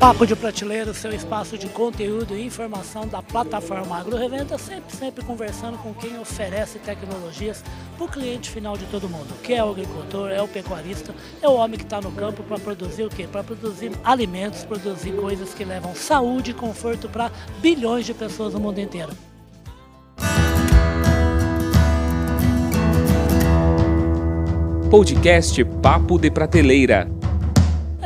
Papo de Prateleira, o seu espaço de conteúdo e informação da plataforma Agro Revenda, sempre, sempre conversando com quem oferece tecnologias para o cliente final de todo mundo, que é o agricultor, é o pecuarista, é o homem que está no campo para produzir o quê? Para produzir alimentos, produzir coisas que levam saúde e conforto para bilhões de pessoas no mundo inteiro. Podcast Papo de Prateleira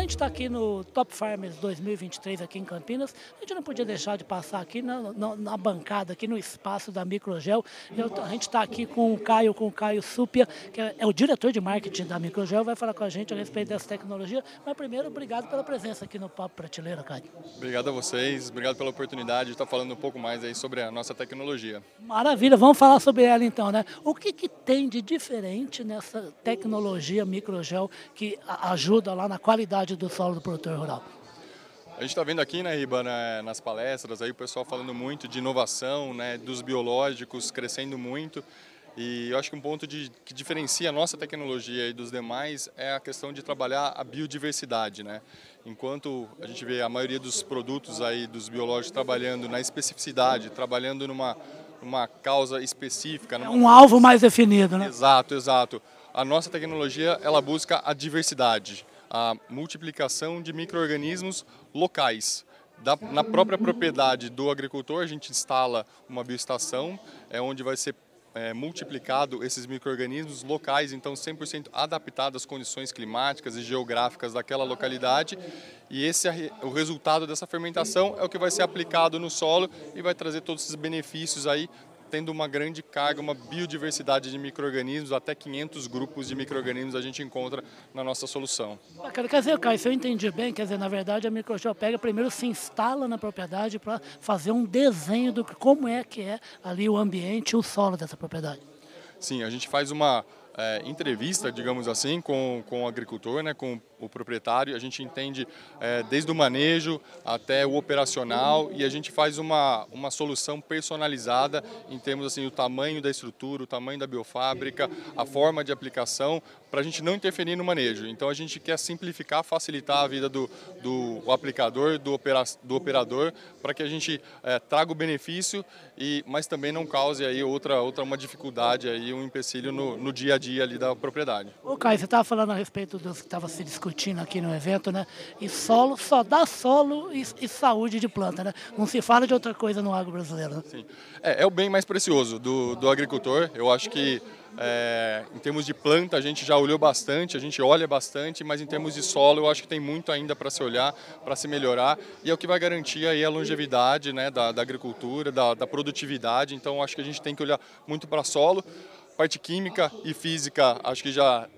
gente está aqui no Top Farmers 2023 aqui em Campinas, a gente não podia deixar de passar aqui na, na, na bancada, aqui no espaço da Microgel. Eu, a gente está aqui com o Caio, com o Caio Supia, que é, é, o diretor de marketing da Microgel, vai falar com a gente a respeito dessa tecnologia. Mas primeiro, obrigado pela presença aqui no Papo Prateleira, Caio. Obrigado a vocês, obrigado pela oportunidade de estar falando um pouco mais aí sobre a nossa tecnologia. Maravilha, vamos falar sobre ela então, né? O que, que tem de diferente nessa tecnologia Microgel que ajuda lá na qualidade do do solo do produtor rural. A gente está vendo aqui, né, Riba, né, nas palestras, aí o pessoal falando muito de inovação, né, dos biológicos crescendo muito. E eu acho que um ponto de, que diferencia a nossa tecnologia dos demais é a questão de trabalhar a biodiversidade, né? Enquanto a gente vê a maioria dos produtos aí dos biológicos trabalhando na especificidade, trabalhando numa uma causa específica, numa... é um alvo mais definido, né? Exato, exato. A nossa tecnologia ela busca a diversidade a multiplicação de micro-organismos locais. Da, na própria propriedade do agricultor, a gente instala uma bioestação, é onde vai ser é, multiplicado esses micro-organismos locais, então 100% adaptados às condições climáticas e geográficas daquela localidade. E esse é o resultado dessa fermentação é o que vai ser aplicado no solo e vai trazer todos esses benefícios aí tendo uma grande carga, uma biodiversidade de micro-organismos, até 500 grupos de micro-organismos a gente encontra na nossa solução. Bacana. Quer dizer, Caio, se eu entendi bem, quer dizer, na verdade a microgel pega, primeiro se instala na propriedade para fazer um desenho do como é que é ali o ambiente, o solo dessa propriedade. Sim, a gente faz uma é, entrevista, digamos assim, com, com o agricultor, né, com o proprietário. A gente entende é, desde o manejo até o operacional e a gente faz uma, uma solução personalizada em termos assim o tamanho da estrutura, o tamanho da biofábrica, a forma de aplicação, para a gente não interferir no manejo. Então a gente quer simplificar, facilitar a vida do, do aplicador, do, opera, do operador, para que a gente é, traga o benefício, e, mas também não cause aí outra, outra uma dificuldade, aí, um empecilho no, no dia a dia ali da propriedade. Ô Caio, você estava falando a respeito do que estava se discutindo discutindo aqui no evento, né? E solo, só dá solo e, e saúde de planta, né? Não se fala de outra coisa no agro brasileiro. Né? Sim. É, é, o bem mais precioso do, do agricultor. Eu acho que é, em termos de planta a gente já olhou bastante, a gente olha bastante, mas em termos de solo eu acho que tem muito ainda para se olhar, para se melhorar e é o que vai garantir aí a longevidade né, da, da agricultura, da, da produtividade. Então acho que a gente tem que olhar muito para solo. Parte química e física acho que já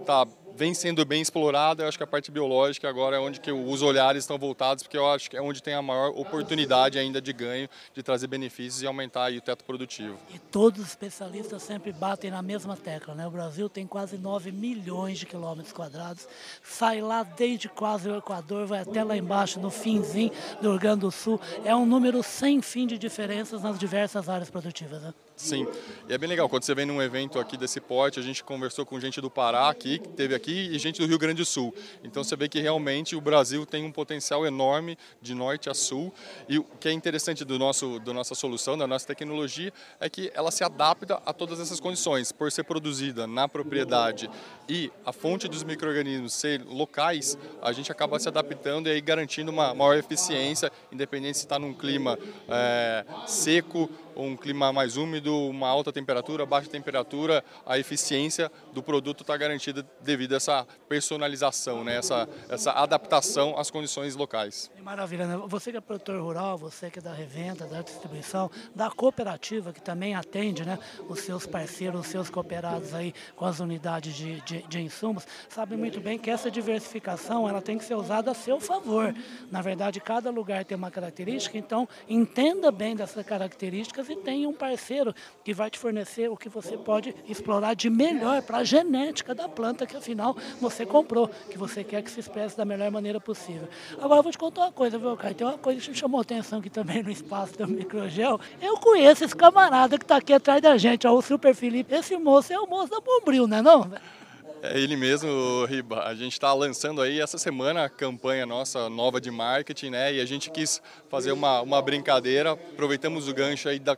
está vem sendo bem explorada. Eu acho que a parte biológica agora é onde que os olhares estão voltados, porque eu acho que é onde tem a maior oportunidade ainda de ganho, de trazer benefícios e aumentar o teto produtivo. E todos os especialistas sempre batem na mesma tecla, né? O Brasil tem quase 9 milhões de quilômetros quadrados, sai lá desde quase o Equador, vai até lá embaixo, no finzinho do Rio Grande do Sul. É um número sem fim de diferenças nas diversas áreas produtivas, né? Sim, e é bem legal. Quando você vem num evento aqui desse porte, a gente conversou com gente do Pará aqui, que teve aqui, e gente do Rio Grande do Sul. Então você vê que realmente o Brasil tem um potencial enorme de norte a sul. E o que é interessante do nosso, da nossa solução, da nossa tecnologia, é que ela se adapta a todas essas condições. Por ser produzida na propriedade e a fonte dos micro-organismos ser locais, a gente acaba se adaptando e aí garantindo uma maior eficiência, independente se está num clima é, seco um clima mais úmido, uma alta temperatura, baixa temperatura, a eficiência do produto está garantida devido a essa personalização, né? essa, essa adaptação às condições locais. Maravilha, né? Você que é produtor rural, você que é da revenda, da distribuição, da cooperativa que também atende né, os seus parceiros, os seus cooperados aí com as unidades de, de, de insumos, sabe muito bem que essa diversificação ela tem que ser usada a seu favor. Na verdade, cada lugar tem uma característica, então entenda bem dessas características e tem um parceiro que vai te fornecer o que você pode explorar de melhor para a genética da planta que afinal você comprou, que você quer que se expresse da melhor maneira possível. Agora eu vou te contar uma coisa, viu, Caio? Tem uma coisa que chamou atenção aqui também no espaço do microgel. Eu conheço esse camarada que está aqui atrás da gente, ó, o Super Felipe. Esse moço é o moço da Bombril, não é não? É ele mesmo, Riba. A gente está lançando aí essa semana a campanha nossa nova de marketing, né? E a gente quis fazer uma, uma brincadeira, aproveitamos o gancho aí da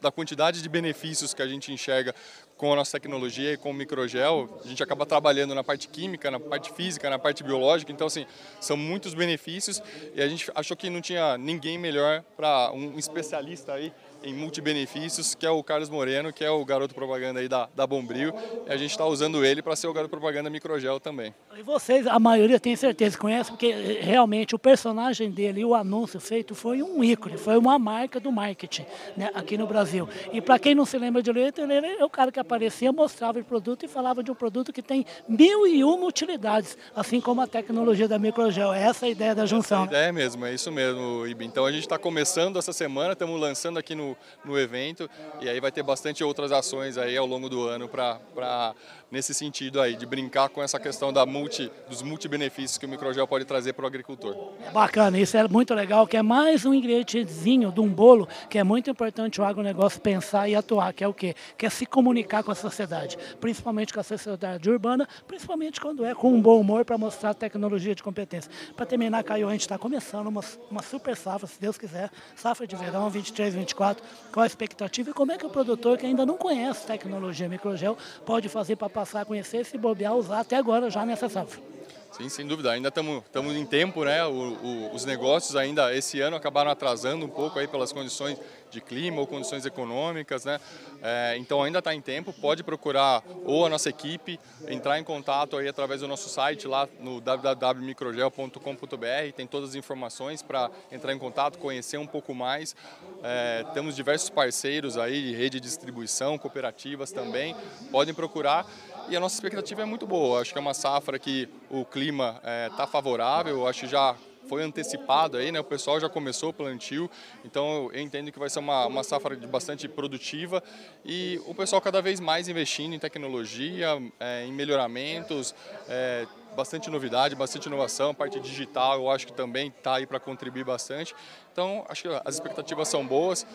da quantidade de benefícios que a gente enxerga com a nossa tecnologia e com o microgel, a gente acaba trabalhando na parte química, na parte física, na parte biológica, então assim, são muitos benefícios e a gente achou que não tinha ninguém melhor para um especialista aí em multibenefícios, que é o Carlos Moreno, que é o garoto propaganda aí da, da Bombril. E a gente está usando ele para ser o garoto propaganda microgel também. E vocês, a maioria tem certeza, conhece, porque eh, realmente o personagem dele e o anúncio feito foi um ícone, foi uma marca do marketing né, aqui no Brasil. E para quem não se lembra de ele, ele é o cara que aparecia, mostrava o produto e falava de um produto que tem mil e uma utilidades, assim como a tecnologia da microgel. É essa a ideia da junção. Essa é a ideia mesmo, é isso mesmo, Ibi. Então a gente está começando essa semana, estamos lançando aqui no no, evento e aí vai ter bastante outras ações aí ao longo do ano para nesse sentido aí de brincar com essa questão da multi dos multibenefícios que o microgel pode trazer para o agricultor. Bacana, isso é muito legal, que é mais um ingredientezinho de um bolo que é muito importante o agronegócio pensar e atuar, que é o quê? Que é se comunicar com a sociedade, principalmente com a sociedade urbana, principalmente quando é com um bom humor para mostrar tecnologia de competência. Para terminar, Caio, a gente está começando uma, uma super safra, se Deus quiser, safra de verão 23, 24, qual a expectativa e como é que o produtor que ainda não conhece tecnologia microgel pode fazer para passar a conhecer, se bobear, usar até agora já nessa safra? Sim, sem dúvida. Ainda estamos em tempo, né? O, o, os negócios ainda esse ano acabaram atrasando um pouco aí pelas condições de clima ou condições econômicas, né? É, então ainda está em tempo. Pode procurar ou a nossa equipe, entrar em contato aí através do nosso site lá no www.microgel.com.br. Tem todas as informações para entrar em contato, conhecer um pouco mais. É, temos diversos parceiros aí de rede de distribuição, cooperativas também. Podem procurar e a nossa expectativa é muito boa. Acho que é uma safra que o clima está é, tá favorável, acho que já foi antecipado aí, né? O pessoal já começou o plantio, então eu entendo que vai ser uma, uma safra bastante produtiva e o pessoal cada vez mais investindo em tecnologia, é, em melhoramentos, é, bastante novidade, bastante inovação, a parte digital eu acho que também está aí para contribuir bastante. Então, acho que as expectativas são boas,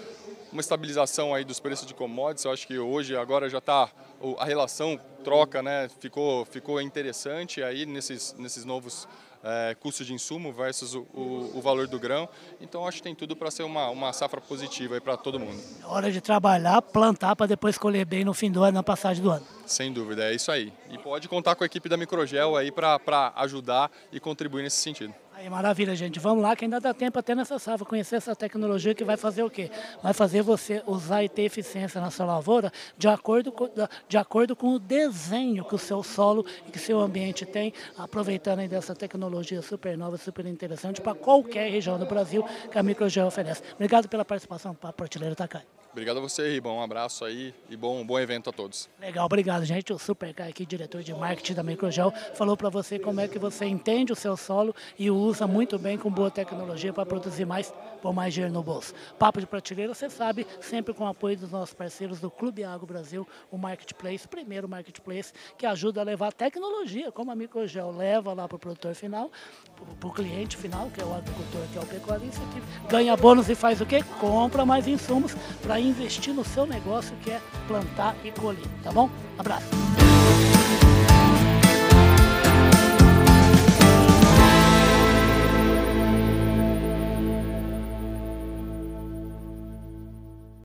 uma estabilização aí dos preços de commodities, eu acho que hoje agora já está a relação troca, né, ficou ficou interessante aí nesses nesses novos é, custo de insumo versus o, o, o, valor do grão. Então acho que tem tudo para ser uma, uma safra positiva para todo mundo. É hora de trabalhar, plantar para depois colher bem no fim do ano, na passagem do ano. Sem dúvida, é isso aí. E pode contar com a equipe da Microgel aí para ajudar e contribuir nesse sentido. Aí, maravilha, gente. Vamos lá, que ainda dá tempo até nessa safra conhecer essa tecnologia que vai fazer o quê? Vai fazer você usar e ter eficiência na sua lavoura de acordo com, de acordo com o desenho que o seu solo e que o seu ambiente tem, aproveitando aí dessa tecnologia super nova, super interessante para qualquer região do Brasil que a Microgel oferece. Obrigado pela participação para a Prateleira Takai. Obrigado a você, Ribão. Um abraço aí e bom, bom evento a todos. Legal, obrigado, gente. O Super Kai aqui, diretor de marketing da Microgel, falou para você como é que você entende o seu solo e usa muito bem com boa tecnologia para produzir mais por mais dinheiro no bolso. Papo de prateleira, você sabe, sempre com o apoio dos nossos parceiros do Clube Agro Brasil, o Marketplace, primeiro Marketplace, que ajuda a levar tecnologia, como a Microgel leva lá para o produtor final, para o cliente final, que é o agricultor, que é o pecuarista, que ganha bônus e faz o quê? Compra mais insumos para investir no seu negócio que é plantar e colher, tá bom? Abraço.